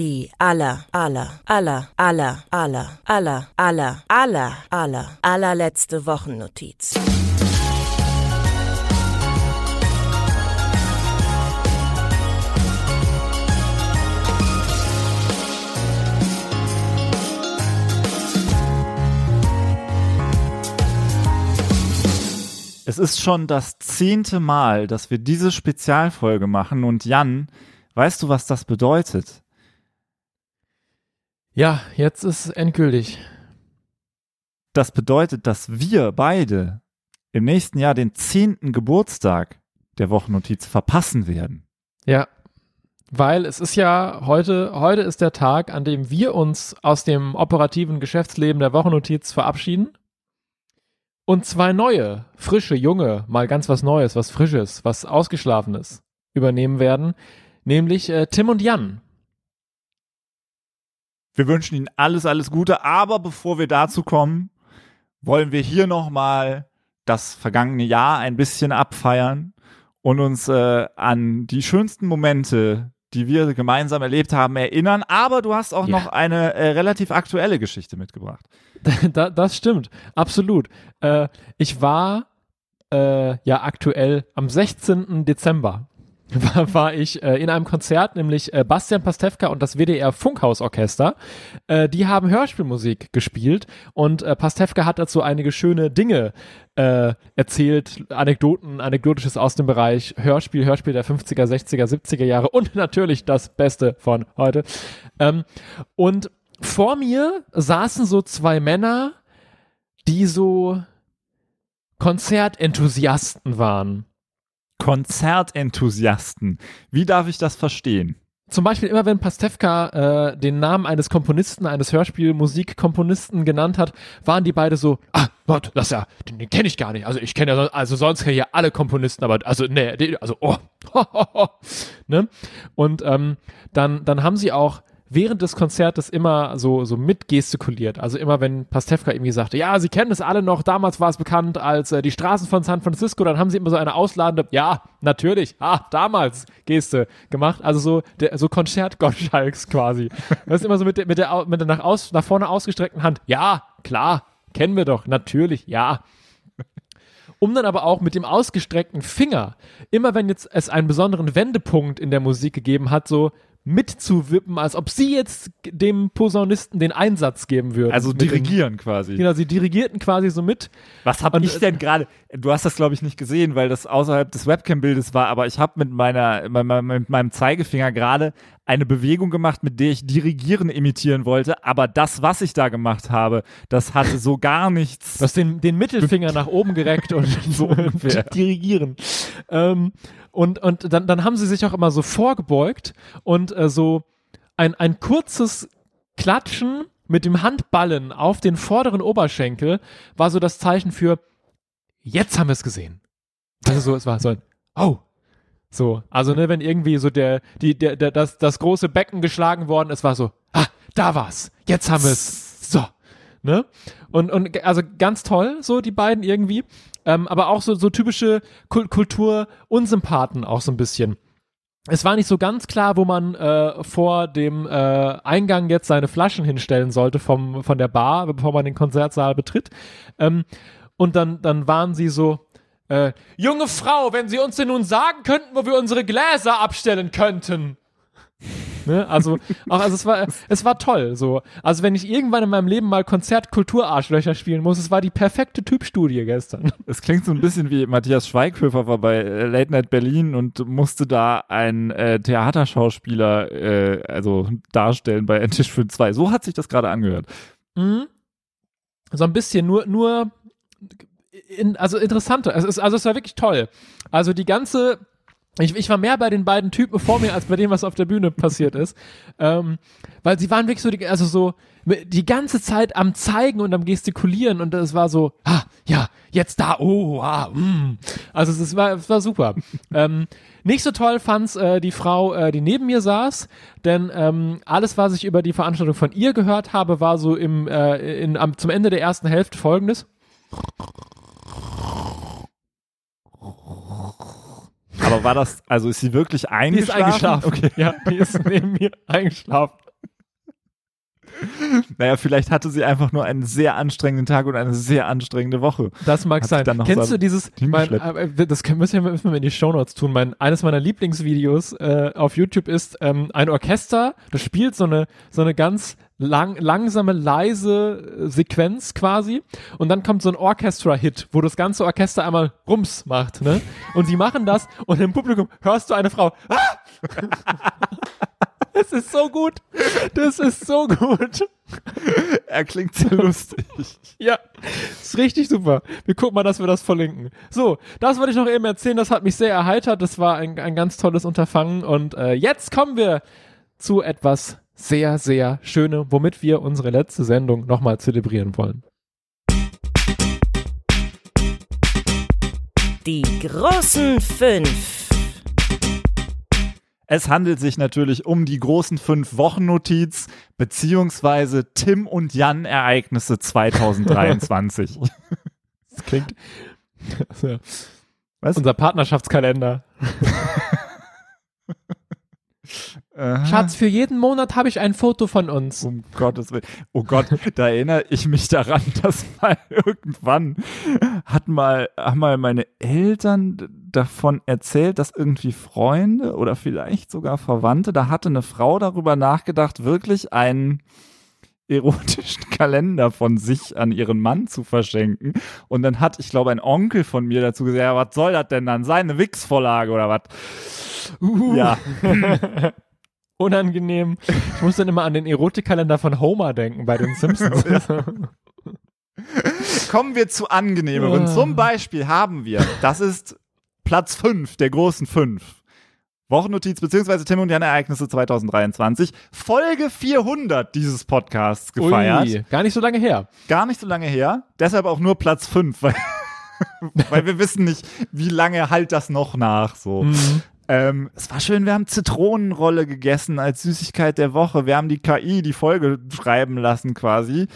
die aller, aller, aller, aller, aller, aller, aller, aller, aller, allerletzte Wochennotiz. Es ist schon das zehnte Mal, dass wir diese Spezialfolge machen und Jan, weißt du, was das bedeutet? Ja, jetzt ist es endgültig. Das bedeutet, dass wir beide im nächsten Jahr den zehnten Geburtstag der Wochennotiz verpassen werden. Ja, weil es ist ja heute, heute ist der Tag, an dem wir uns aus dem operativen Geschäftsleben der Wochennotiz verabschieden und zwei neue, frische, junge, mal ganz was Neues, was Frisches, was Ausgeschlafenes übernehmen werden, nämlich äh, Tim und Jan. Wir wünschen Ihnen alles, alles Gute, aber bevor wir dazu kommen, wollen wir hier nochmal das vergangene Jahr ein bisschen abfeiern und uns äh, an die schönsten Momente, die wir gemeinsam erlebt haben, erinnern. Aber du hast auch ja. noch eine äh, relativ aktuelle Geschichte mitgebracht. da, das stimmt, absolut. Äh, ich war äh, ja aktuell am 16. Dezember war, war ich äh, in einem Konzert, nämlich äh, Bastian Pastewka und das WDR Funkhausorchester. Äh, die haben Hörspielmusik gespielt und äh, Pastewka hat dazu einige schöne Dinge äh, erzählt, Anekdoten, Anekdotisches aus dem Bereich Hörspiel, Hörspiel der 50er, 60er, 70er Jahre und natürlich das Beste von heute. Ähm, und vor mir saßen so zwei Männer, die so Konzertenthusiasten waren. Konzertenthusiasten. Wie darf ich das verstehen? Zum Beispiel immer, wenn Pastewka äh, den Namen eines Komponisten, eines Hörspielmusikkomponisten genannt hat, waren die beide so, ah, Gott, das ja, den, den kenne ich gar nicht. Also ich kenne ja, also sonst kenne ich ja alle Komponisten, aber also nee, also oh, ne? Und ähm, dann, dann haben sie auch während des Konzertes immer so, so mitgestikuliert. Also immer, wenn Pastewka irgendwie sagte, ja, Sie kennen es alle noch, damals war es bekannt als äh, die Straßen von San Francisco, dann haben sie immer so eine ausladende, ja, natürlich, ah, damals Geste gemacht. Also so, der, so Konzert-Gottschalks quasi. Das ist immer so mit der, mit der, mit der nach, aus, nach vorne ausgestreckten Hand, ja, klar, kennen wir doch, natürlich, ja um dann aber auch mit dem ausgestreckten Finger, immer wenn jetzt es einen besonderen Wendepunkt in der Musik gegeben hat, so mitzuwippen, als ob sie jetzt dem Posaunisten den Einsatz geben würden. Also dirigieren dem, quasi. Genau, sie dirigierten quasi so mit. Was habe ich denn gerade, du hast das glaube ich nicht gesehen, weil das außerhalb des Webcam-Bildes war, aber ich habe mit meiner, mit meinem Zeigefinger gerade eine Bewegung gemacht, mit der ich Dirigieren imitieren wollte, aber das, was ich da gemacht habe, das hatte so gar nichts. Du hast den, den Mittelfinger nach oben gereckt und so ungefähr. Dirigieren. Ähm, und, und dann, dann haben sie sich auch immer so vorgebeugt und äh, so ein, ein kurzes Klatschen mit dem Handballen auf den vorderen Oberschenkel war so das Zeichen für jetzt haben wir es gesehen. Also so, es war so ein Oh, so, also ne, wenn irgendwie so der, die, der, der, das, das große Becken geschlagen worden ist, war so, ah, da war's, jetzt haben wir es. So, ne? Und, und also ganz toll, so die beiden irgendwie. Ähm, aber auch so, so typische Kultur-Unsympathen auch so ein bisschen. Es war nicht so ganz klar, wo man äh, vor dem äh, Eingang jetzt seine Flaschen hinstellen sollte vom, von der Bar, bevor man den Konzertsaal betritt. Ähm, und dann, dann waren sie so, äh, junge Frau, wenn Sie uns denn nun sagen könnten, wo wir unsere Gläser abstellen könnten. Ne? Also, auch, also es war, es war toll, so. Also, wenn ich irgendwann in meinem Leben mal Konzert-Kulturarschlöcher spielen muss, es war die perfekte Typstudie gestern. Es klingt so ein bisschen wie Matthias Schweighöfer war bei äh, Late Night Berlin und musste da einen äh, Theaterschauspieler, äh, also darstellen bei Tisch für zwei. So hat sich das gerade angehört. Mhm. So ein bisschen, nur, nur in, also interessanter. Es ist, also es war wirklich toll. Also die ganze ich, ich war mehr bei den beiden Typen vor mir als bei dem, was auf der Bühne passiert ist. Ähm, weil sie waren wirklich so, die, also so die ganze Zeit am Zeigen und am Gestikulieren und es war so, ah, ja, jetzt da, oh, ah, mm. Also es, es, war, es war super. ähm, nicht so toll fand's äh, die Frau, äh, die neben mir saß, denn ähm, alles, was ich über die Veranstaltung von ihr gehört habe, war so im, äh, in, am, zum Ende der ersten Hälfte folgendes. Aber war das, also ist sie wirklich eingeschlafen? Die ist eingeschlafen. Okay. Ja, die ist neben mir eingeschlafen. Naja, vielleicht hatte sie einfach nur einen sehr anstrengenden Tag und eine sehr anstrengende Woche. Das mag Hat sein. Kennst du dieses, mein, hingeschleppt. äh, das müssen wir, müssen wir in die Shownotes tun. Mein, eines meiner Lieblingsvideos äh, auf YouTube ist ähm, ein Orchester, das spielt so eine, so eine ganz lang, langsame, leise äh, Sequenz quasi und dann kommt so ein Orchestra-Hit, wo das ganze Orchester einmal Rums macht, ne? Und sie machen das und im Publikum hörst du eine Frau, ah! Das ist so gut. Das ist so gut. Er klingt sehr lustig. Ja, ist richtig super. Wir gucken mal, dass wir das verlinken. So, das wollte ich noch eben erzählen. Das hat mich sehr erheitert. Das war ein, ein ganz tolles Unterfangen. Und äh, jetzt kommen wir zu etwas sehr, sehr Schönem, womit wir unsere letzte Sendung nochmal zelebrieren wollen. Die großen fünf. Es handelt sich natürlich um die großen fünf Wochen-Notiz beziehungsweise Tim und Jan Ereignisse 2023. Das klingt. Also, Was? Unser Partnerschaftskalender. Schatz, für jeden Monat habe ich ein Foto von uns. Um Gottes Willen. Oh Gott, da erinnere ich mich daran, dass mal irgendwann hat mal, haben mal meine Eltern davon erzählt, dass irgendwie Freunde oder vielleicht sogar Verwandte, da hatte eine Frau darüber nachgedacht, wirklich einen erotischen Kalender von sich an ihren Mann zu verschenken. Und dann hat, ich glaube, ein Onkel von mir dazu gesagt, ja, was soll das denn dann sein? Eine Wix-Vorlage oder was? Uh. Ja, Unangenehm. Ich muss dann immer an den Erotikkalender von Homer denken bei den Simpsons. Kommen wir zu angenehmeren. Ah. Zum Beispiel haben wir, das ist Platz 5 der großen 5. Wochennotiz beziehungsweise Tim und Jan Ereignisse 2023. Folge 400 dieses Podcasts gefeiert. Ui, gar nicht so lange her. Gar nicht so lange her. Deshalb auch nur Platz 5, weil, weil wir wissen nicht, wie lange halt das noch nach. So. Mhm. Ähm, es war schön, wir haben Zitronenrolle gegessen als Süßigkeit der Woche. Wir haben die KI die Folge schreiben lassen quasi.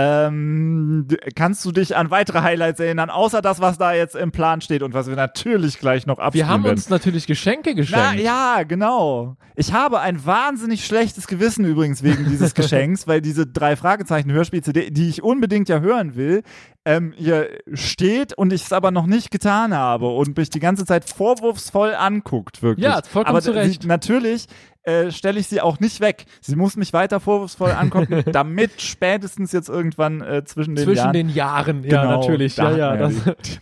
Ähm, kannst du dich an weitere Highlights erinnern, außer das, was da jetzt im Plan steht und was wir natürlich gleich noch Wir abspielen haben werden? uns natürlich Geschenke geschenkt. Na ja, genau. Ich habe ein wahnsinnig schlechtes Gewissen übrigens wegen dieses Geschenks, weil diese drei Fragezeichen Hörspiel-CD, die ich unbedingt ja hören will, ähm, hier steht und ich es aber noch nicht getan habe und mich die ganze Zeit vorwurfsvoll anguckt, wirklich. Ja, vollkommen aber zu Recht. Natürlich äh, stelle ich sie auch nicht weg. Sie muss mich weiter vorwurfsvoll angucken, damit spätestens jetzt irgendwann äh, zwischen den Zwischen Jahren den Jahren, ja, Genau, natürlich. da Ja, ja. Das,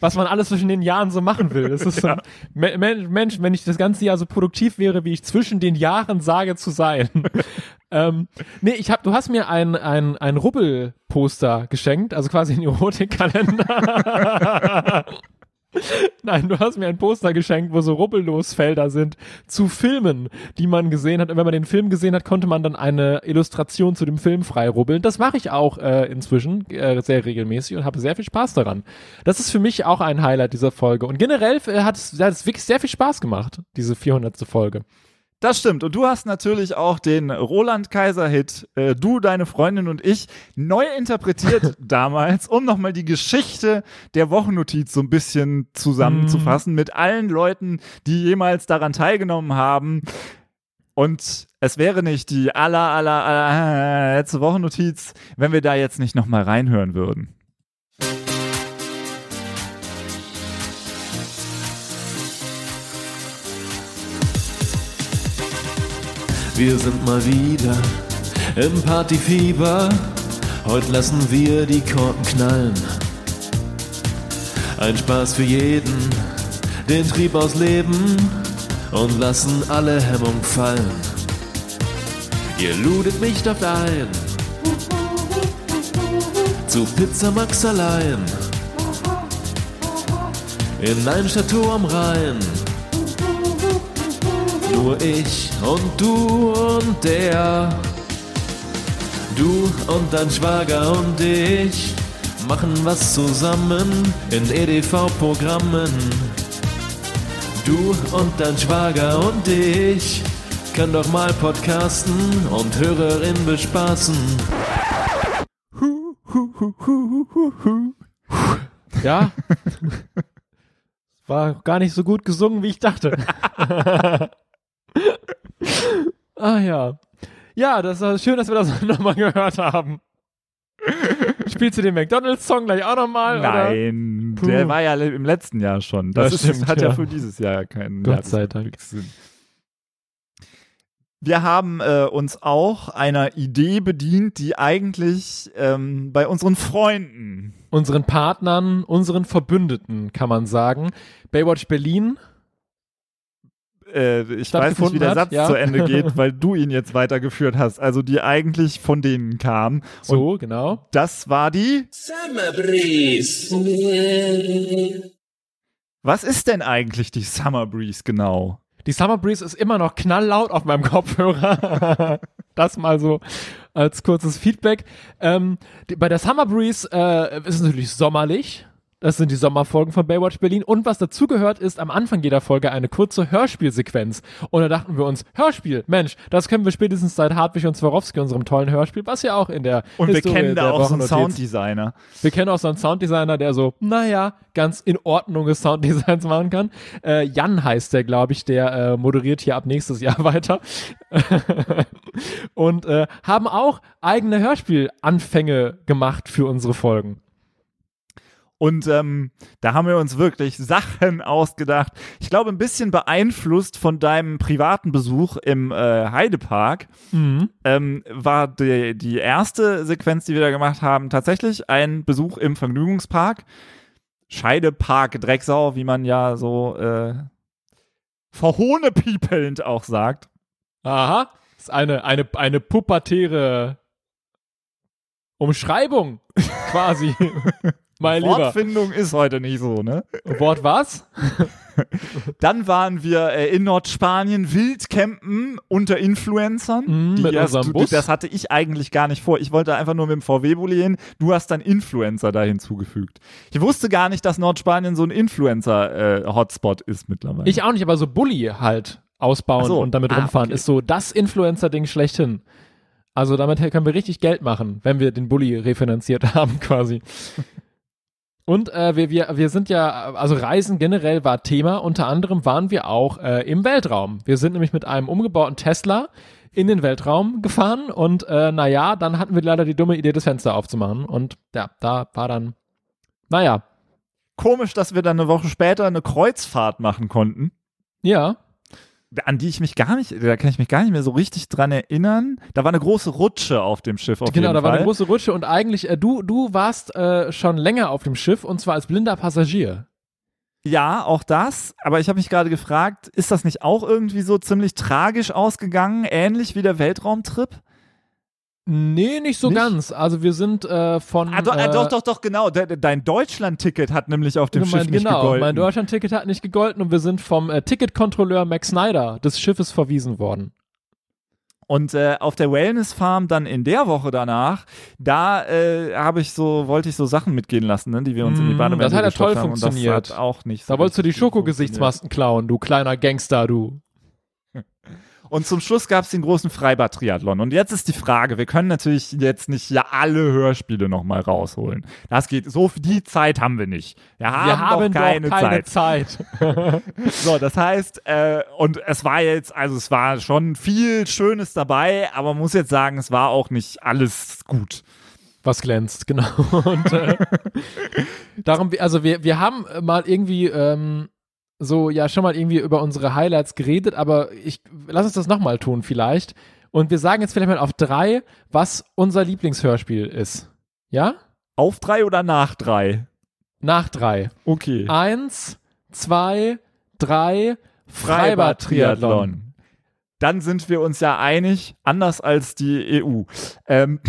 was man alles zwischen den Jahren so machen will. Das ist so Me- Mensch, wenn ich das ganze Jahr so produktiv wäre, wie ich zwischen den Jahren sage zu sein. ähm, nee, ich hab, du hast mir ein, ein, ein Rubbel-Poster geschenkt, also quasi ein Erotikkalender. Nein, du hast mir ein Poster geschenkt, wo so Rubbellosfelder sind zu Filmen, die man gesehen hat. Und wenn man den Film gesehen hat, konnte man dann eine Illustration zu dem Film freirubbeln. Das mache ich auch äh, inzwischen äh, sehr regelmäßig und habe sehr viel Spaß daran. Das ist für mich auch ein Highlight dieser Folge. Und generell äh, hat, es, wirklich sehr viel Spaß gemacht, diese 400. Folge. Das stimmt. Und du hast natürlich auch den Roland Kaiser-Hit, äh, du, deine Freundin und ich, neu interpretiert damals, um nochmal die Geschichte der Wochennotiz so ein bisschen zusammenzufassen mit allen Leuten, die jemals daran teilgenommen haben. Und es wäre nicht die aller, aller, aller letzte Wochennotiz, wenn wir da jetzt nicht nochmal reinhören würden. Wir sind mal wieder im Partyfieber. Heute lassen wir die Korken knallen. Ein Spaß für jeden, den Trieb ausleben und lassen alle Hemmung fallen. Ihr ludet mich dort ein zu Pizza Max allein in ein Chateau am Rhein. Nur ich und du und der. Du und dein Schwager und ich machen was zusammen in EDV-Programmen. Du und dein Schwager und ich können doch mal podcasten und Hörerin bespaßen. Ja. War gar nicht so gut gesungen, wie ich dachte. ah ja. Ja, das ist schön, dass wir das nochmal gehört haben. Spielst du den McDonalds-Song gleich auch nochmal? Nein, der war ja im letzten Jahr schon. Das, das stimmt, ist, hat ja. ja. für dieses Jahr keinen Gott sei Dank. Sinn. Wir haben äh, uns auch einer Idee bedient, die eigentlich ähm, bei unseren Freunden, unseren Partnern, unseren Verbündeten, kann man sagen, Baywatch Berlin äh, ich weiß nicht, wie der Satz ja. zu Ende geht, weil du ihn jetzt weitergeführt hast. Also die eigentlich von denen kam. So, Und genau. Das war die Summer Breeze. Was ist denn eigentlich die Summer Breeze genau? Die Summer Breeze ist immer noch knalllaut auf meinem Kopfhörer. das mal so als kurzes Feedback. Ähm, die, bei der Summer Breeze äh, ist es natürlich sommerlich. Das sind die Sommerfolgen von Baywatch Berlin. Und was dazugehört, ist am Anfang jeder Folge eine kurze Hörspielsequenz. Und da dachten wir uns, Hörspiel, Mensch, das können wir spätestens seit Hartwig und Swarovski, unserem tollen Hörspiel, was ja auch in der Und Historie wir kennen da auch so einen Sounddesigner. Wir kennen auch so einen Sounddesigner, der so, naja, ganz in Ordnung Sounddesigns machen kann. Äh, Jan heißt der, glaube ich, der äh, moderiert hier ab nächstes Jahr weiter. und äh, haben auch eigene Hörspielanfänge gemacht für unsere Folgen. Und ähm, da haben wir uns wirklich Sachen ausgedacht. Ich glaube, ein bisschen beeinflusst von deinem privaten Besuch im äh, Heidepark mhm. ähm, war die, die erste Sequenz, die wir da gemacht haben, tatsächlich ein Besuch im Vergnügungspark. Scheidepark Drecksau, wie man ja so äh, verhohnepiepelnd auch sagt. Aha, das ist eine, eine, eine pubertäre Umschreibung quasi. Mein Wortfindung ist heute nicht so, ne? Wort was? Dann waren wir äh, in Nordspanien Wildcampen unter Influencern. Mm, mit erst, unserem Bus. Das hatte ich eigentlich gar nicht vor. Ich wollte einfach nur mit dem VW-Bulli hin. Du hast dann Influencer da hinzugefügt. Ich wusste gar nicht, dass Nordspanien so ein Influencer-Hotspot äh, ist mittlerweile. Ich auch nicht, aber so Bulli halt ausbauen so. und damit ah, rumfahren okay. ist so das Influencer-Ding schlechthin. Also damit können wir richtig Geld machen, wenn wir den Bulli refinanziert haben quasi. Und äh, wir, wir, wir sind ja, also Reisen generell war Thema. Unter anderem waren wir auch äh, im Weltraum. Wir sind nämlich mit einem umgebauten Tesla in den Weltraum gefahren und äh, naja, dann hatten wir leider die dumme Idee, das Fenster aufzumachen. Und ja, da war dann, naja. Komisch, dass wir dann eine Woche später eine Kreuzfahrt machen konnten. Ja an die ich mich gar nicht, da kann ich mich gar nicht mehr so richtig dran erinnern. Da war eine große Rutsche auf dem Schiff. Auf genau, da war eine große Rutsche und eigentlich, äh, du, du warst äh, schon länger auf dem Schiff und zwar als blinder Passagier. Ja, auch das. Aber ich habe mich gerade gefragt, ist das nicht auch irgendwie so ziemlich tragisch ausgegangen, ähnlich wie der Weltraumtrip? Nee, nicht so nicht? ganz. Also wir sind äh, von. Ah, do, äh, doch, doch, doch, genau. De, dein Deutschland-Ticket hat nämlich auf dem genau, Schiff nicht genau, gegolten. Mein Deutschland-Ticket hat nicht gegolten und wir sind vom äh, Ticketkontrolleur Max Snyder des Schiffes verwiesen worden. Und äh, auf der Wellness Farm dann in der Woche danach, da äh, habe ich so, wollte ich so Sachen mitgehen lassen, ne, die wir uns mm, in die mm, Badewanne Das hat ja toll funktioniert. auch nicht. So da wolltest du die Schokogesichtsmasken klauen, du kleiner Gangster, du. Und zum Schluss gab es den großen Freibad-Triathlon. Und jetzt ist die Frage, wir können natürlich jetzt nicht ja alle Hörspiele nochmal rausholen. Das geht, so die Zeit haben wir nicht. Wir haben, wir haben doch keine, keine Zeit. Zeit. so, das heißt, äh, und es war jetzt, also es war schon viel Schönes dabei, aber man muss jetzt sagen, es war auch nicht alles gut was glänzt, genau. Und äh, darum, also wir, wir haben mal irgendwie ähm, so ja schon mal irgendwie über unsere Highlights geredet, aber ich lass uns das nochmal tun vielleicht. Und wir sagen jetzt vielleicht mal auf drei, was unser Lieblingshörspiel ist. Ja? Auf drei oder nach drei? Nach drei. Okay. Eins, zwei, drei, Freibad-Triathlon. Dann sind wir uns ja einig, anders als die EU. Ähm,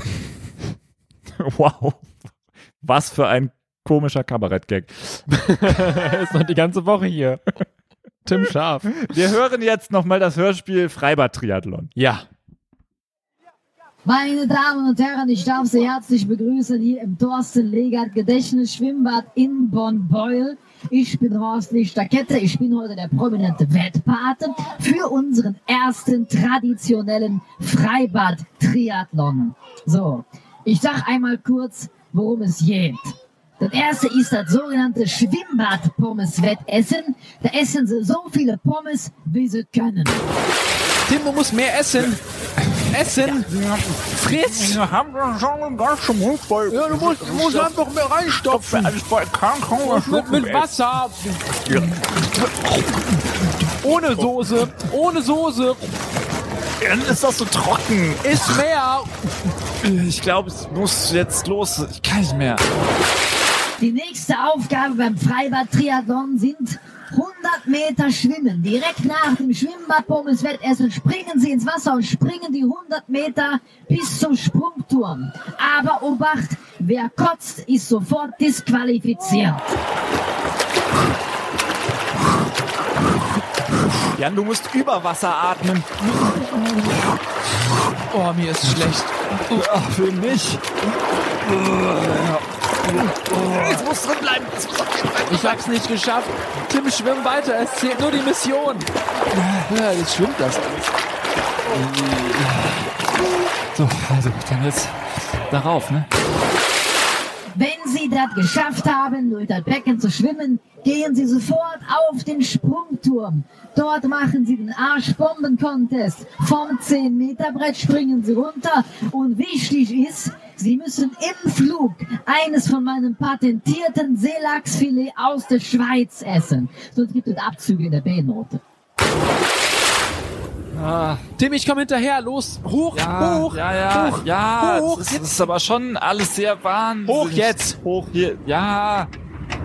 wow. Was für ein komischer Kabarettgag. ist noch die ganze Woche hier. Tim Scharf. Wir hören jetzt nochmal das Hörspiel Freibad-Triathlon. Ja. Meine Damen und Herren, ich darf Sie herzlich begrüßen hier im Thorsten Legert Gedächtnisschwimmbad in Bonn-Beul. Ich bin Horst Lichterkette, ich bin heute der prominente Wettpate für unseren ersten traditionellen Freibad-Triathlon. So, ich sag einmal kurz, worum es geht. Das erste ist das sogenannte Schwimmbad-Pommes-Wettessen. Da essen sie so viele Pommes, wie sie können. Tim, du musst mehr essen. Essen. Friss. Wir haben schon einen ganzen Mund voll. Ja, du musst, du musst einfach mehr reinstopfen. Mit, mit Wasser. Ohne Soße. Ohne Soße. Dann ist das so trocken. Ist mehr. Ich glaube, es muss jetzt los. Ich kann nicht mehr. Die nächste Aufgabe beim Freibad-Triathlon sind 100 Meter Schwimmen. Direkt nach dem Schwimmbad Pommeswettessen springen Sie ins Wasser und springen die 100 Meter bis zum Sprungturm. Aber Obacht, wer kotzt, ist sofort disqualifiziert. Jan, du musst über Wasser atmen. Oh, mir ist schlecht. Ja, für mich. Jetzt muss drin bleiben. Ich hab's nicht geschafft. Tim, schwimm weiter. Es zählt nur die Mission. Ja, jetzt schwimmt das. So, also dann jetzt darauf, ne? Wenn Sie das geschafft haben, durch das Becken zu schwimmen, gehen Sie sofort auf den Sprungturm. Dort machen Sie den Arschbomben-Contest. Vom 10-Meter-Brett springen Sie runter. Und wichtig ist, Sie müssen im Flug eines von meinen patentierten Seelachsfilet aus der Schweiz essen. Sonst gibt es Abzüge in der B-Note. Tim, ich komm hinterher. Los. Hoch, hoch, ja, ja, hoch, ja. hoch. Das ist, das ist aber schon alles sehr wahnsinnig. Hoch jetzt. Hoch hier. Ja.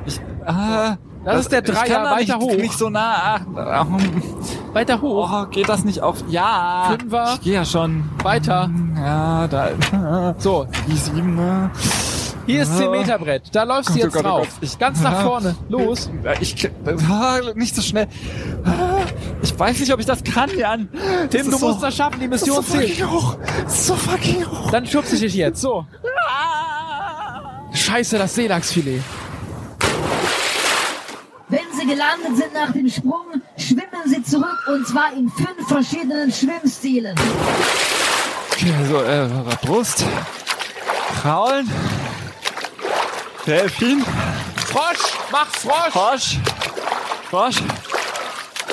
Ich, ah, Das ist der ich Dreier, weiter nicht, hoch. Nicht so nah. Weiter hoch. oh, geht das nicht auf? Ja. Fünfer. Ich gehe ja schon. Weiter. Ja, da. So, Die sieben. hier ist 10 Meter Brett. Da läufst du jetzt Gott, drauf. Gott. Ich- Ganz nach Ja. vorne. Los. Ich, ah, nicht so schnell. Ah, Ich weiß nicht, ob ich das kann, Jan. Tim, du so- musst das schaffen. Die Das ist so Mission zählt. fucking hoch. Das ist so fucking hoch. Dann schubse ich dich jetzt. So. Scheiße, das Seelachsfilet. Wenn Sie gelandet sind nach dem Sprung, schwimmen Sie zurück und zwar in fünf verschiedenen Schwimmstilen. Okay, also, äh, Brust. Kraulen. Delfin. Frosch, mach Frosch. Frosch. Frosch.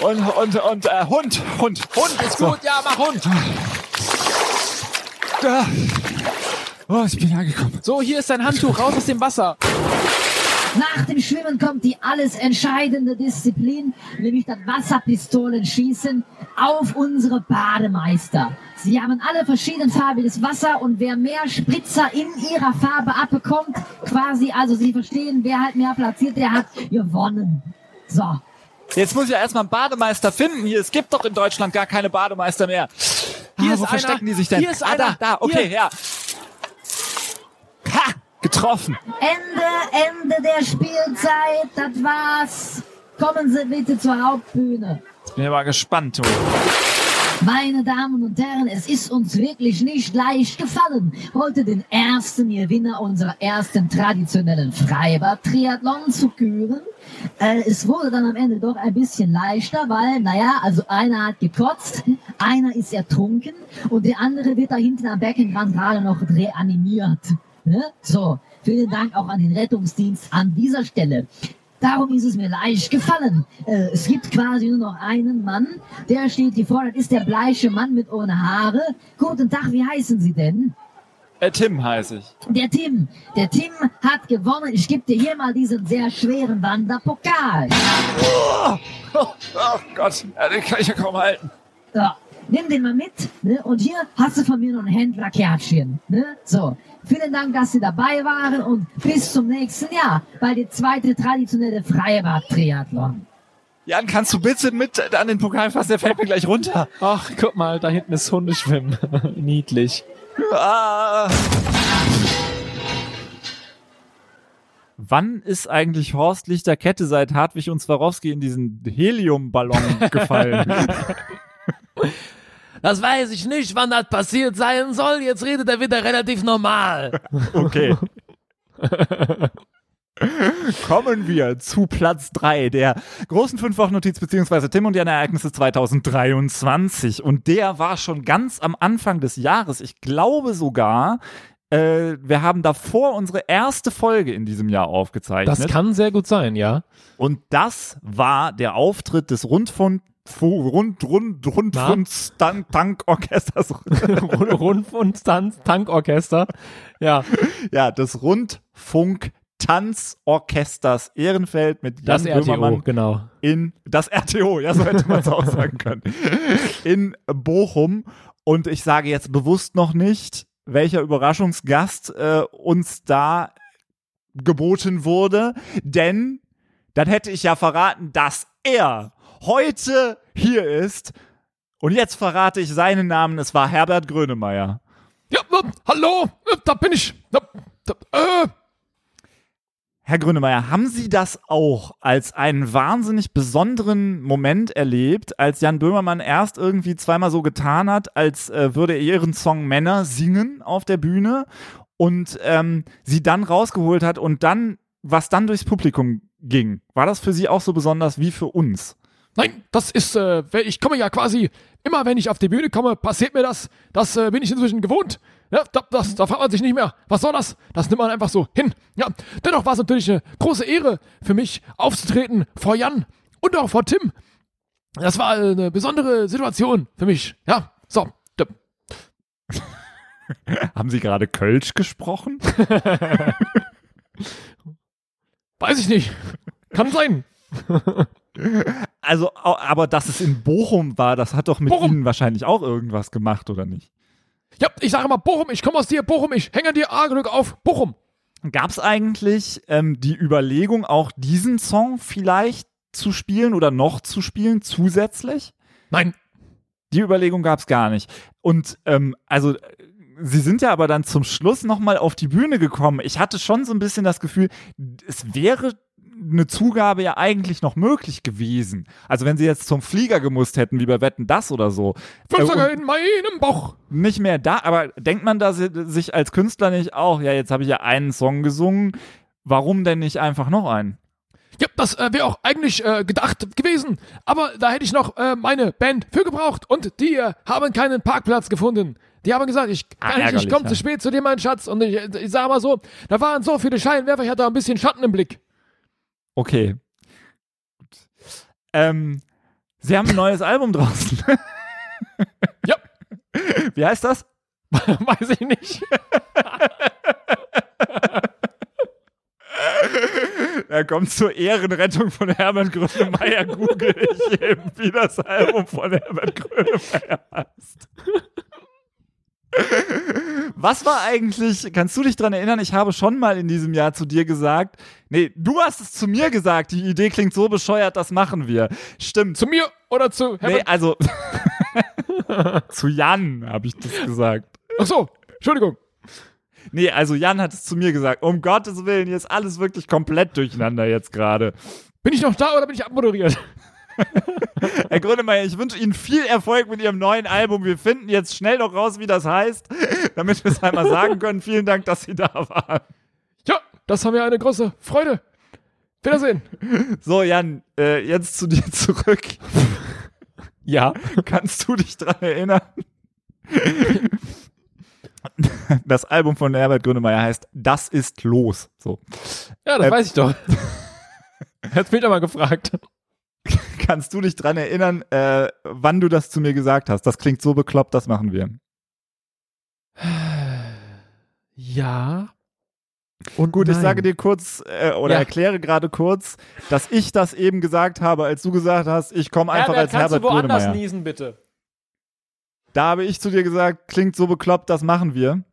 Und, und, und, äh, Hund. Hund. Hund ist gut, ja, mach Hund. Ja. Oh, ich bin angekommen. So, hier ist dein Handtuch, raus aus dem Wasser. Nach dem Schwimmen kommt die alles entscheidende Disziplin, nämlich das Wasserpistolenschießen auf unsere Bademeister. Sie haben alle verschiedenfarbiges Wasser und wer mehr Spritzer in ihrer Farbe abbekommt, quasi, also Sie verstehen, wer halt mehr platziert, der hat gewonnen. So. Jetzt muss ich ja erstmal einen Bademeister finden hier. Es gibt doch in Deutschland gar keine Bademeister mehr. Hier ah, ist wo einer. verstecken die sich denn? Hier ist ah, einer. da, da, okay, Hier. ja. Ha! Getroffen. Ende, Ende der Spielzeit, das war's. Kommen Sie bitte zur Hauptbühne. Jetzt bin ich mal gespannt, du. Meine Damen und Herren, es ist uns wirklich nicht leicht gefallen, heute den ersten Gewinner unserer ersten traditionellen Freibad-Triathlon zu küren. Äh, es wurde dann am Ende doch ein bisschen leichter, weil, naja, also einer hat gekotzt, einer ist ertrunken und der andere wird da hinten am Beckenrand gerade noch reanimiert. Ne? So, vielen Dank auch an den Rettungsdienst an dieser Stelle. Darum ist es mir leicht gefallen. Äh, es gibt quasi nur noch einen Mann, der steht hier vorne. Das ist der bleiche Mann mit ohne Haare. Guten Tag, wie heißen Sie denn? Äh, Tim heiße ich. Der Tim. Der Tim hat gewonnen. Ich gebe dir hier mal diesen sehr schweren Wanderpokal. Oh, oh Gott, ja, den kann ich ja kaum halten. So, nimm den mal mit. Ne? Und hier hast du von mir noch ein Händlerkärtchen. Ne? So, vielen Dank, dass Sie dabei waren und bis zum nächsten Jahr bei der zweite traditionelle Freibad-Triathlon. Jan, kannst du bitte mit an den Pokal fassen? Der fällt mir gleich runter. Ach, guck mal, da hinten ist Hundeschwimmen. Niedlich. Ah. Wann ist eigentlich Horst Lichterkette seit Hartwig und Swarovski in diesen Heliumballon gefallen? Das weiß ich nicht, wann das passiert sein soll. Jetzt redet er wieder relativ normal. Okay. Kommen wir zu Platz 3 der großen Fünf-Wochen-Notiz beziehungsweise Tim und die Ereignisse 2023. Und der war schon ganz am Anfang des Jahres. Ich glaube sogar, äh, wir haben davor unsere erste Folge in diesem Jahr aufgezeichnet. Das kann sehr gut sein, ja. Und das war der Auftritt des Rundfunk Rund, Rund, Rundfunds Tank, Tankorchester. Rundfunk Tankorchester. Ja. Ja, des Rundfunk Tanzorchesters Ehrenfeld mit Jan Das RTO, Böhmermann genau. in das RTO, ja, so hätte man es auch sagen können. In Bochum. Und ich sage jetzt bewusst noch nicht, welcher Überraschungsgast äh, uns da geboten wurde, denn dann hätte ich ja verraten, dass er heute hier ist. Und jetzt verrate ich seinen Namen, es war Herbert Grönemeyer. Ja, hallo, da bin ich. Da, da, äh. Herr Grönemeyer, haben Sie das auch als einen wahnsinnig besonderen Moment erlebt, als Jan Böhmermann erst irgendwie zweimal so getan hat, als äh, würde er ihren Song Männer singen auf der Bühne und ähm, sie dann rausgeholt hat und dann, was dann durchs Publikum ging? War das für Sie auch so besonders wie für uns? Nein, das ist, äh, ich komme ja quasi, immer wenn ich auf die Bühne komme, passiert mir das. Das äh, bin ich inzwischen gewohnt. Ja, da, das, da fragt man sich nicht mehr, was soll das? Das nimmt man einfach so hin. Ja, dennoch war es natürlich eine große Ehre für mich, aufzutreten vor Jan und auch vor Tim. Das war eine besondere Situation für mich. Ja, so. Haben Sie gerade Kölsch gesprochen? Weiß ich nicht. Kann sein. Also, aber dass es in Bochum war, das hat doch mit Bochum. Ihnen wahrscheinlich auch irgendwas gemacht, oder nicht? Ja, ich sage mal Bochum, ich komme aus dir, Bochum, ich hänge dir A-Glück auf, Bochum. Gab es eigentlich ähm, die Überlegung, auch diesen Song vielleicht zu spielen oder noch zu spielen zusätzlich? Nein, Die Überlegung gab es gar nicht. Und ähm, also, Sie sind ja aber dann zum Schluss nochmal auf die Bühne gekommen. Ich hatte schon so ein bisschen das Gefühl, es wäre eine Zugabe ja eigentlich noch möglich gewesen. Also wenn sie jetzt zum Flieger gemusst hätten, wie bei Wetten das oder so. Äh, Fünfsager und in meinem Bauch. nicht mehr da, aber denkt man da si- sich als Künstler nicht auch, ja, jetzt habe ich ja einen Song gesungen, warum denn nicht einfach noch einen? Ja, das äh, wäre auch eigentlich äh, gedacht gewesen. Aber da hätte ich noch äh, meine Band für gebraucht und die äh, haben keinen Parkplatz gefunden. Die haben gesagt, ich, Ah, ich ärgerlich, komme ja. zu spät zu dir, mein Schatz. Und ich, ich sag mal so, da waren so viele Scheinwerfer, ich hatte ein bisschen Schatten im Blick. Okay. Ähm, Sie haben ein neues Album draußen. Ja. Wie heißt das? Weiß ich nicht. Er kommt zur Ehrenrettung von Herbert Grönemeyer. Google ich eben, wie das Album von Herbert Grönemeyer heißt. Was war eigentlich, kannst du dich dran erinnern, ich habe schon mal in diesem Jahr zu dir gesagt, nee, du hast es zu mir gesagt, die Idee klingt so bescheuert, das machen wir. Stimmt. Zu mir oder zu Nee, Herbert? also zu Jan habe ich das gesagt. Ach so, Entschuldigung. Nee, also Jan hat es zu mir gesagt. Um Gottes Willen, hier ist alles wirklich komplett durcheinander jetzt gerade. Bin ich noch da oder bin ich abmoderiert? Herr Grönemeyer, ich wünsche Ihnen viel Erfolg mit Ihrem neuen Album. Wir finden jetzt schnell noch raus, wie das heißt, damit wir es einmal sagen können. Vielen Dank, dass Sie da waren. Ja, das haben wir eine große Freude. Wiedersehen. So, Jan, äh, jetzt zu dir zurück. Ja. Kannst du dich dran erinnern? Das Album von Herbert Grönemeyer heißt Das ist los. So. Ja, das Äh, weiß ich doch. Hättest mich doch mal gefragt. Kannst du dich dran erinnern, äh, wann du das zu mir gesagt hast? Das klingt so bekloppt, das machen wir. Ja. Und Gut, ich nein. sage dir kurz äh, oder Ja. erkläre gerade kurz, dass ich das eben gesagt habe, als du gesagt hast, ich komme einfach als Herbert Grönemeyer. niesen, bitte? Da habe ich zu dir gesagt, klingt so bekloppt, das machen wir.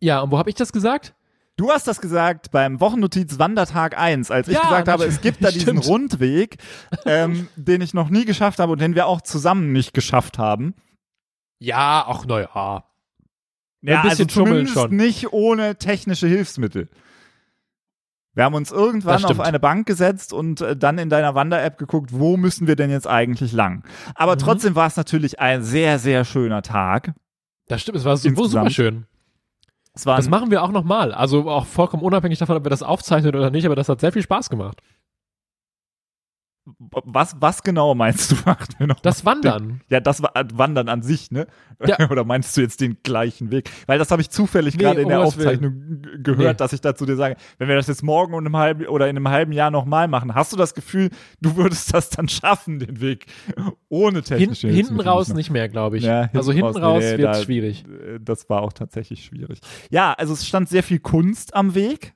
Ja, und wo habe ich das gesagt? Du hast das gesagt beim Wochennotiz Wandertag 1, als ich Ja, gesagt habe, es gibt da diesen stimmt. Rundweg, ähm, den ich noch nie geschafft habe und den wir auch zusammen nicht geschafft haben. Ja, ach naja. Ja, Ein bisschen also schummeln zumindest schon. nicht ohne technische Hilfsmittel. Wir haben uns irgendwann auf eine Bank gesetzt und äh, dann in deiner Wander-App geguckt, wo müssen wir denn jetzt eigentlich lang? Aber Mhm. trotzdem war es natürlich ein sehr, sehr schöner Tag. Das stimmt, es war super, super schön. Das machen wir auch nochmal. Also auch vollkommen unabhängig davon, ob wir das aufzeichnen oder nicht, aber das hat sehr viel Spaß gemacht. Was, was genau meinst du, macht mir noch Das Wandern. Ja, das war Wandern an sich, ne? Ja. Oder meinst du jetzt den gleichen Weg? Weil das habe ich zufällig Nee, gerade in um der. Aufzeichnung g- gehört, Nee. dass ich dazu dir sage, wenn wir das jetzt morgen und im halben oder in einem halben Jahr nochmal machen, hast du das Gefühl, du würdest das dann schaffen, den Weg ohne Hin, technische hinten Hilfsmittel raus nicht mehr, glaube ich. Ja, also hinten raus nee, wird da- schwierig. äh, Das war auch tatsächlich schwierig. Ja, also es stand sehr viel Kunst am Weg.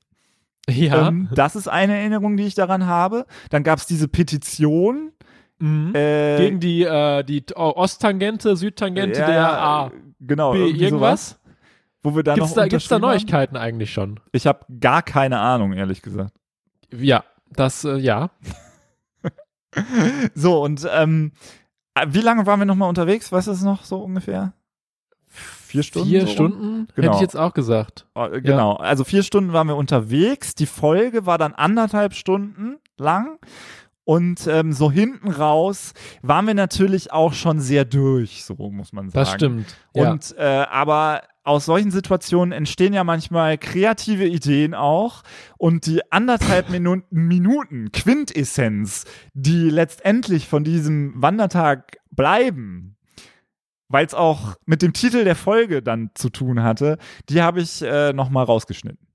Ja. Ähm, das ist eine Erinnerung, die ich daran habe. Dann gab es diese Petition. mhm. Äh, Gegen die, äh, die Osttangente, Südtangente ja, der A. Genau, B, irgendwas? sowas, wo wir dann Gibt's noch da, gibt's da unterschrieben haben. Neuigkeiten eigentlich schon? Ich habe gar keine Ahnung, ehrlich gesagt. Ja, das, äh, ja. So, und ähm, äh, wie lange waren wir nochmal unterwegs? Du es noch so ungefähr? Vier Stunden? Vier so? Stunden? Genau. Hätte ich jetzt auch gesagt. Oh, äh, Genau, also vier Stunden waren wir unterwegs. Die Folge war dann anderthalb Stunden lang. Und ähm, so hinten raus waren wir natürlich auch schon sehr durch, so muss man sagen. Das stimmt. Ja. Und äh, aber aus solchen Situationen entstehen ja manchmal kreative Ideen auch. Und die anderthalb Minuten, Minuten Quintessenz, die letztendlich von diesem Wandertag bleiben, weil es auch mit dem Titel der Folge dann zu tun hatte, die habe ich äh, nochmal rausgeschnitten.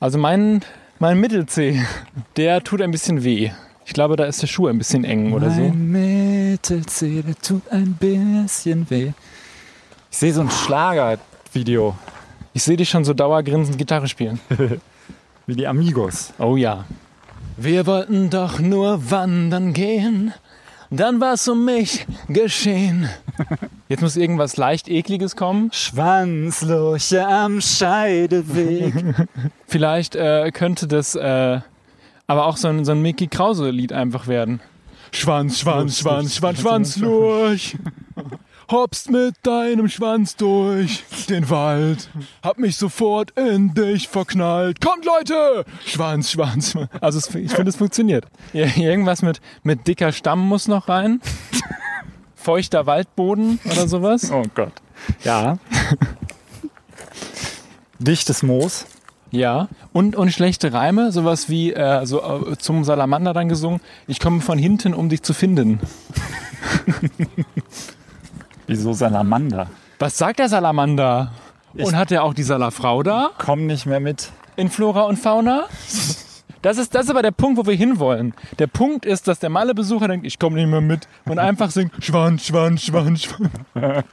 Also mein, mein Mittel-C, der tut ein bisschen weh. Ich glaube, da ist der Schuh ein bisschen eng oder so. Mittelzeh, der tut ein bisschen weh. Ich sehe so ein Schlagervideo, Ich sehe dich schon so dauergrinsend Gitarre spielen. wie die Amigos. Oh ja. Wir wollten doch nur wandern gehen. Dann war's um mich geschehen. Jetzt muss irgendwas leicht ekliges kommen. Schwanzlurche am Scheideweg. Vielleicht äh, könnte das äh, aber auch so ein, so ein Mickey Krause-Lied einfach werden. Schwanz, Schwanz, Schwanz, Schwanz, Schwanz, durch. Hoppst mit deinem Schwanz durch den Wald. Hab mich sofort in dich verknallt. Kommt, Leute! Schwanz, Schwanz. Schwanz. Also es, ich finde, es funktioniert. Ja, Irgendwas mit, mit dicker Stamm muss noch rein. Feuchter Waldboden oder sowas. oh Gott. Ja. Dichtes Moos. Ja, und, und schlechte Reime, sowas wie äh, so, äh, zum Salamander dann gesungen, ich komme von hinten, um dich zu finden. Wieso Salamander? Was sagt der Salamander? und hat er auch die Salafrau da Komm nicht mehr mit. in Flora und Fauna? Das ist, das ist aber der Punkt, wo wir hinwollen. Der Punkt ist, dass der Malle-Besucher denkt, ich komme nicht mehr mit und einfach singt Schwanz, Schwanz, Schwanz, Schwanz.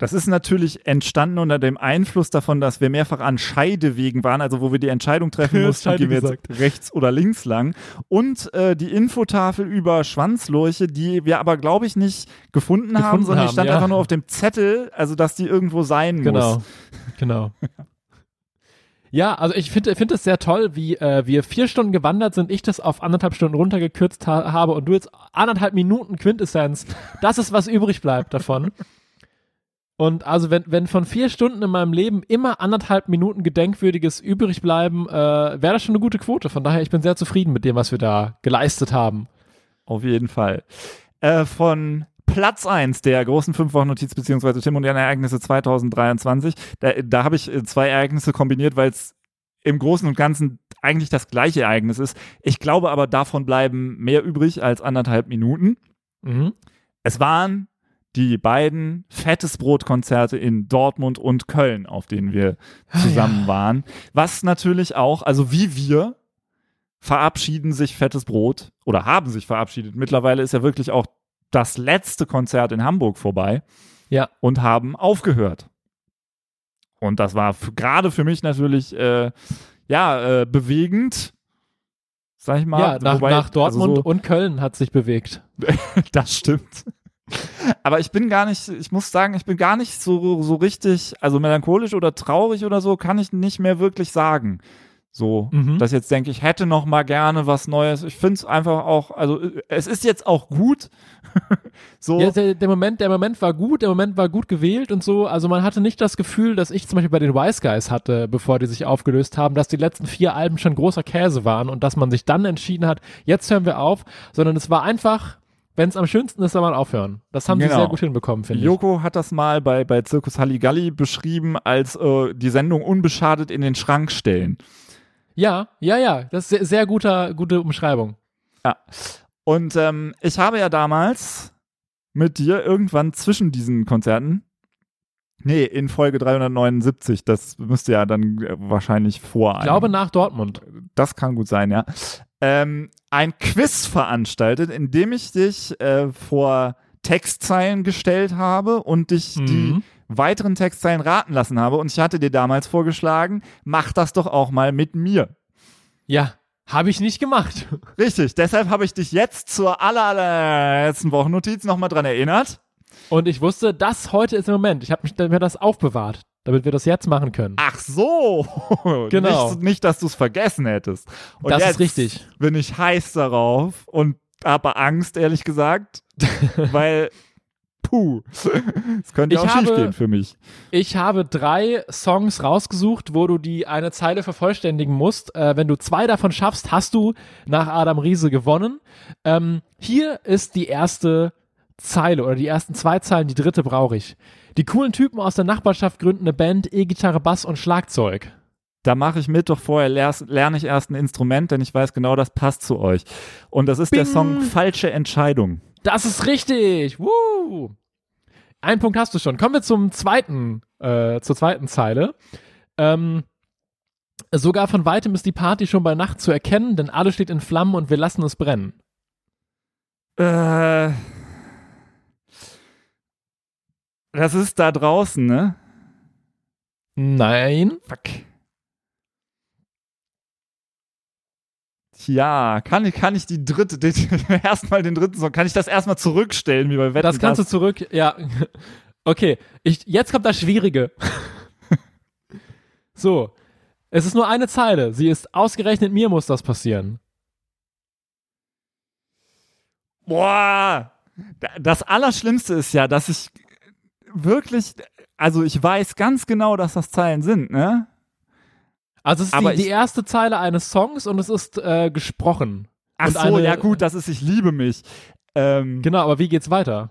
Das ist natürlich entstanden unter dem Einfluss davon, dass wir mehrfach an Scheidewegen waren, also wo wir die Entscheidung treffen mussten, gehen wir jetzt rechts oder links lang. Und äh, die Infotafel über Schwanzlurche, die wir aber, glaube ich, nicht gefunden, haben, Gefunden sondern die haben, stand ja. einfach nur auf dem Zettel, also dass die irgendwo sein Genau, muss. genau. Ja, also ich finde finde es sehr toll, wie äh, wir vier Stunden gewandert sind, ich das auf anderthalb Stunden runtergekürzt ha habe und du jetzt anderthalb Minuten Quintessenz. Das ist, was übrig bleibt davon. Und also wenn, wenn von vier Stunden in meinem Leben immer anderthalb Minuten Gedenkwürdiges übrig bleiben, äh, wäre das schon eine gute Quote. Von daher, ich bin sehr zufrieden mit dem, was wir da geleistet haben. Auf jeden Fall. Äh, von Platz 1 der großen fünf Wochen Notiz beziehungsweise Tim und Jan Ereignisse 2023. Da, da habe ich äh, zwei Ereignisse kombiniert, weil es im Großen und Ganzen eigentlich das gleiche Ereignis ist. Ich glaube aber, davon bleiben mehr übrig als anderthalb Minuten. Mhm. Es waren die beiden Fettes Brot-Konzerte in Dortmund und Köln, auf denen wir zusammen waren. Was natürlich auch, also wie wir, verabschieden sich Fettes Brot oder haben sich verabschiedet. Mittlerweile ist ja wirklich auch das letzte Konzert in Hamburg vorbei. Ja. Und haben aufgehört. Und das war gerade für mich natürlich, äh, ja, äh, bewegend. Sag ich mal. Ja, nach, Wobei, nach Dortmund also so, und Köln hat sich bewegt. das stimmt. Aber ich bin gar nicht, ich muss sagen, ich bin gar nicht so, so richtig, also melancholisch oder traurig oder so, kann ich nicht mehr wirklich sagen. So, Mhm. dass jetzt denke, ich hätte noch mal gerne was Neues. Ich finde es einfach auch, also es ist jetzt auch gut. so, Ja, der, der, Moment, der Moment war gut, der Moment war gut gewählt und so. Also man hatte nicht das Gefühl, dass ich zum Beispiel bei den Wise Guys hatte, bevor die sich aufgelöst haben, dass die letzten vier Alben schon großer Käse waren und dass man sich dann entschieden hat, jetzt hören wir auf, sondern es war einfach, wenn es am schönsten ist, soll man aufhören. Das haben sie Genau. sehr gut hinbekommen, finde ich. Joko hat das mal bei, bei Zirkus Halligalli beschrieben als äh, die Sendung unbeschadet in den Schrank stellen. Ja, ja, ja. Das ist sehr, sehr guter, gute Umschreibung. Ja. Und ähm, ich habe ja damals mit dir irgendwann zwischen diesen Konzerten, nee, in Folge 379, das müsste ja dann äh, wahrscheinlich vor. Ich glaube nach Dortmund. Das kann gut sein, ja. Ähm, ein Quiz veranstaltet, in dem ich dich äh, vor Textzeilen gestellt habe und dich Mhm. die weiteren Textzeilen raten lassen habe. Und ich hatte dir damals vorgeschlagen, mach das doch auch mal mit mir. Ja, habe ich nicht gemacht. Richtig, deshalb habe ich dich jetzt zur aller, allerletzten Wochennotiz nochmal dran erinnert. Und ich wusste, das heute ist der Moment. Ich habe mich- mir das aufbewahrt, damit wir das jetzt machen können. Ach so. Genau. Nicht, nicht dass du es vergessen hättest. Und Das ist richtig. bin ich heiß darauf und habe Angst, ehrlich gesagt, weil, puh, es könnte Ich auch habe- schief gehen für mich. Ich habe drei Songs rausgesucht, wo du die eine Zeile vervollständigen musst. Äh, wenn du zwei davon schaffst, hast du nach Adam Riese gewonnen. Ähm, hier ist die erste Zeile oder die ersten zwei Zeilen, die dritte brauche ich. Die coolen Typen aus der Nachbarschaft gründen eine Band, E-Gitarre, Bass und Schlagzeug. Da mache ich mit, doch vorher lerne ich erst ein Instrument, denn ich weiß genau, das passt zu euch. Und das ist der Bing. Song Falsche Entscheidung. Das ist richtig. Woo! Einen Punkt hast du schon. Kommen wir zum zweiten, äh, zur zweiten Zeile. Ähm, sogar von weitem ist die Party schon bei Nacht zu erkennen, denn alles steht in Flammen und wir lassen es brennen. Äh, das ist da draußen, ne? Nein. Fuck. Ja, kann ich, kann ich die dritte, den, erstmal den dritten Song, kann ich das erstmal zurückstellen, wie bei Wetten, Das kannst du zurück. Ja. Okay. Ich, jetzt kommt das Schwierige. so. Es ist nur eine Zeile. Sie ist ausgerechnet mir muss das passieren. Boah! Da- Das Allerschlimmste ist ja, dass ich wirklich, also ich weiß ganz genau, dass das Zeilen sind, ne? Also es ist die, die erste Zeile eines Songs und es ist äh, gesprochen. Ach Und so, eine- ja gut, das ist Ich liebe mich. Ähm, Genau, aber wie geht's weiter?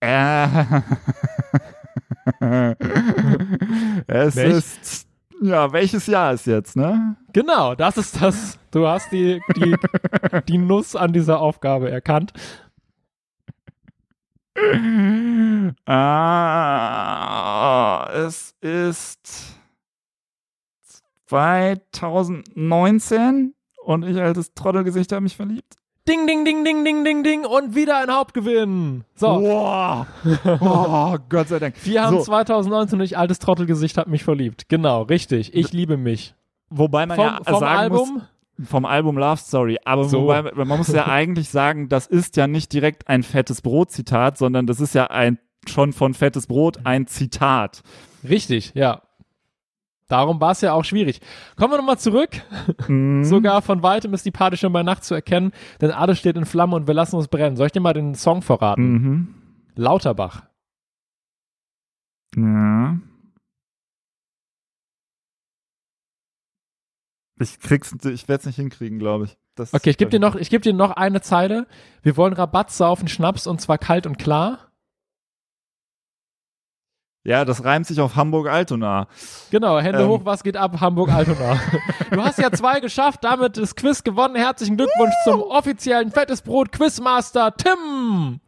Äh. es Welch- ist, ja, welches Jahr ist jetzt, ne? Genau, das ist das. Du hast die, die, die Nuss an dieser Aufgabe erkannt. Ah, es ist 2019 und ich altes Trottelgesicht habe mich verliebt. Ding, ding, ding, ding, ding, ding, ding und wieder ein Hauptgewinn. So, Wow. Oh, Gott sei Dank. wir haben so, 2019 und ich altes Trottelgesicht hab mich verliebt. Genau, richtig. Ich liebe mich. wobei man Vom, ja vom sagen Album? muss, vom Album Love Story. Aber So. wobei, man muss ja eigentlich sagen, das ist ja nicht direkt ein fettes Brot-Zitat, sondern das ist ja ein schon von fettes Brot ein Zitat. Richtig, ja. Darum war es ja auch schwierig. Kommen wir nochmal zurück. Mhm. Sogar von weitem ist die Party schon bei Nacht zu erkennen, denn alles steht in Flammen und wir lassen uns brennen. Soll ich dir mal den Song verraten? Mhm. Lauterbach. Ja. Ich krieg's, ich werde es nicht hinkriegen, glaube ich. Das Okay, ich gebe dir noch, ich gebe dir noch eine Zeile. Wir wollen Rabatt saufen, Schnaps und zwar kalt und klar. Ja, das reimt sich auf Hamburg-Altona. Genau, Hände Ähm. hoch, was geht ab, Hamburg-Altona. du hast ja zwei geschafft, damit das Quiz gewonnen. Herzlichen Glückwunsch zum offiziellen Fettes Brot Quizmaster Tim.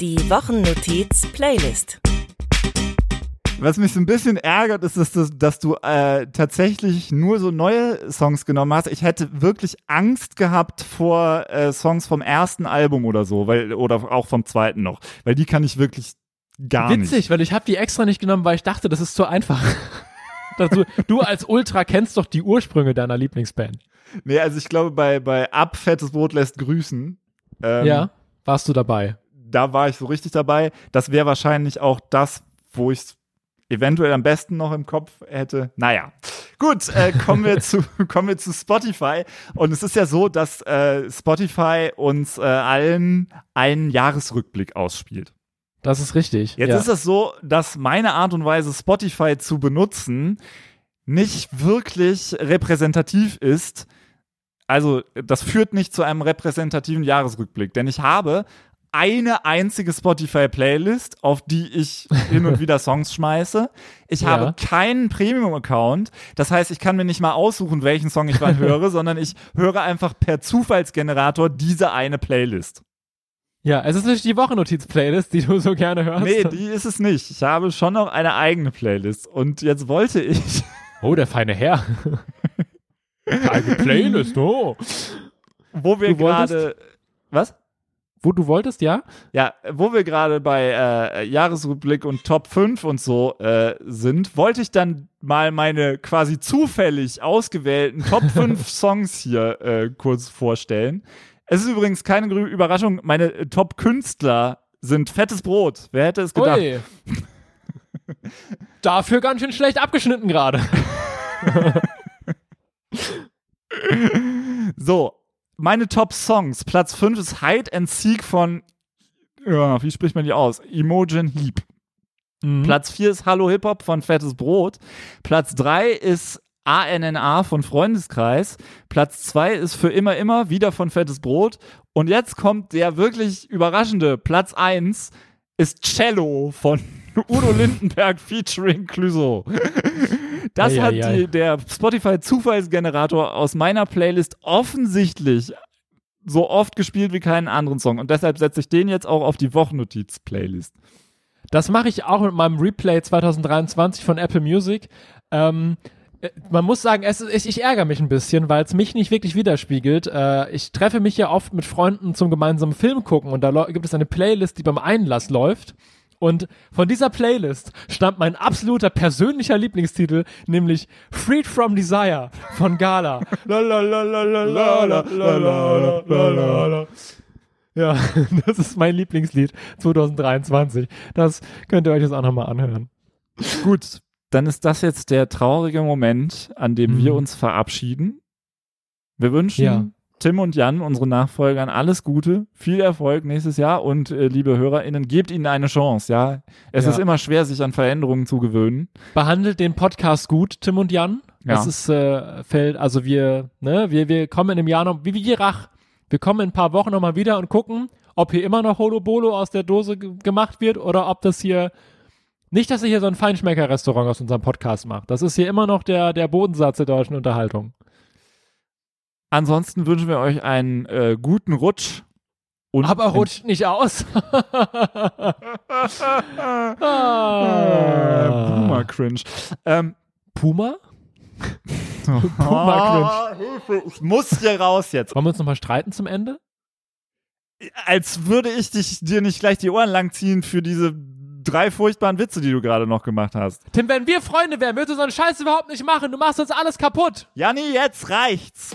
Die Wochennotiz Playlist. Was mich so ein bisschen ärgert, ist, dass, du- dass du äh, tatsächlich nur so neue Songs genommen hast. Ich hätte wirklich Angst gehabt vor äh, Songs vom ersten Album oder so, weil oder auch vom zweiten noch, weil die kann ich wirklich gar nicht. Witzig, weil ich habe die extra nicht genommen, weil ich dachte, das ist zu einfach. Du, du als Ultra kennst doch die Ursprünge deiner Lieblingsband. Nee, also ich glaube bei bei Ab fettes Brot lässt grüßen. Ähm, ja, warst du dabei? da war ich so richtig dabei. Das wäre wahrscheinlich auch das, wo ich eventuell am besten noch im Kopf hätte. Naja, gut, äh, kommen, wir zu, kommen wir zu Spotify. Und es ist ja so, dass äh, Spotify uns äh, allen einen Jahresrückblick ausspielt. Das ist richtig. Jetzt ja. ist es so, dass meine Art und Weise, Spotify zu benutzen, nicht wirklich repräsentativ ist. Also, das führt nicht zu einem repräsentativen Jahresrückblick, denn ich habe eine einzige Spotify-Playlist, auf die ich hin und wieder Songs schmeiße. Ich Ja. habe keinen Premium-Account. Das heißt, ich kann mir nicht mal aussuchen, welchen Song ich wann höre, sondern ich höre einfach per Zufallsgenerator diese eine Playlist. Ja, es ist nicht die Wochennotiz-Playlist, die du so gerne hörst. Nee, die ist es nicht. Ich habe schon noch eine eigene Playlist. Und jetzt wollte ich, oh, der feine Herr. Eine Playlist, oh. wo wir gerade. Was? Wo du wolltest, ja? Ja, wo wir gerade bei äh, Jahresrückblick und Top 5 und so äh, sind, wollte ich dann mal meine quasi zufällig ausgewählten Top 5 Songs hier äh, kurz vorstellen. Es ist übrigens keine Überraschung, meine äh, Top Künstler sind fettes Brot. Wer hätte es gedacht? Ui. Dafür ganz schön schlecht abgeschnitten gerade. So, meine Top Songs. Platz 5 ist Hide and Seek von, ja, wie spricht man die aus? Imogen Heap. Mhm. Platz 4 ist Hallo Hip Hop von Fettes Brot. Platz 3 ist ANNA von Freundeskreis. Platz 2 ist für immer immer wieder von Fettes Brot. Und jetzt kommt der wirklich überraschende Platz 1 ist Cello von Udo Lindenberg featuring Clouseau. Das Ei, hat ei, ei. die, der Spotify Zufallsgenerator aus meiner Playlist offensichtlich so oft gespielt wie keinen anderen Song. Und deshalb setze ich den jetzt auch auf die Wochennotiz-Playlist. Das mache ich auch mit meinem Replay 2023 von Apple Music. Ähm, äh, man muss sagen, es ich, ich ärgere mich ein bisschen, weil es mich nicht wirklich widerspiegelt. Äh, ich treffe mich ja oft mit Freunden zum gemeinsamen Film gucken und da gibt es eine Playlist, die beim Einlass läuft. Und von dieser Playlist stammt mein absoluter persönlicher Lieblingstitel, nämlich Freed from Desire von Gala. ja, das ist mein Lieblingslied 2023. Das könnt ihr euch jetzt auch nochmal anhören. Gut, dann ist das jetzt der traurige Moment, an dem mhm. wir uns verabschieden. Wir wünschen ja. Tim und Jan, unseren Nachfolgern, alles Gute, viel Erfolg nächstes Jahr und äh, liebe HörerInnen, gebt ihnen eine Chance, ja. Es Ja. ist immer schwer, sich an Veränderungen zu gewöhnen. Behandelt den Podcast gut, Tim und Jan. Ja. Das ist äh, fällt, also wir, ne, wir, wir kommen in einem Jahr noch, wie wie Rach. Wir kommen in ein paar Wochen nochmal wieder und gucken, ob hier immer noch Holo Bolo aus der Dose ge- gemacht wird oder ob das hier nicht, dass ihr hier so ein Feinschmecker-Restaurant aus unserem Podcast macht. Das ist hier immer noch der, der Bodensatz der deutschen Unterhaltung. Ansonsten wünschen wir euch einen äh, guten Rutsch. Und Aber rutscht nicht aus. Ah. Boomer Cringe. Ähm, Puma? Puma Cringe. Hilfe, ich muss hier raus jetzt. Wollen wir uns nochmal streiten zum Ende? Als würde ich dich, dir nicht gleich die Ohren langziehen für diese drei furchtbaren Witze, die du gerade noch gemacht hast. Tim, wenn wir Freunde wären, würdest du so einen Scheiß überhaupt nicht machen. Du machst uns alles kaputt. Janni, jetzt reicht's.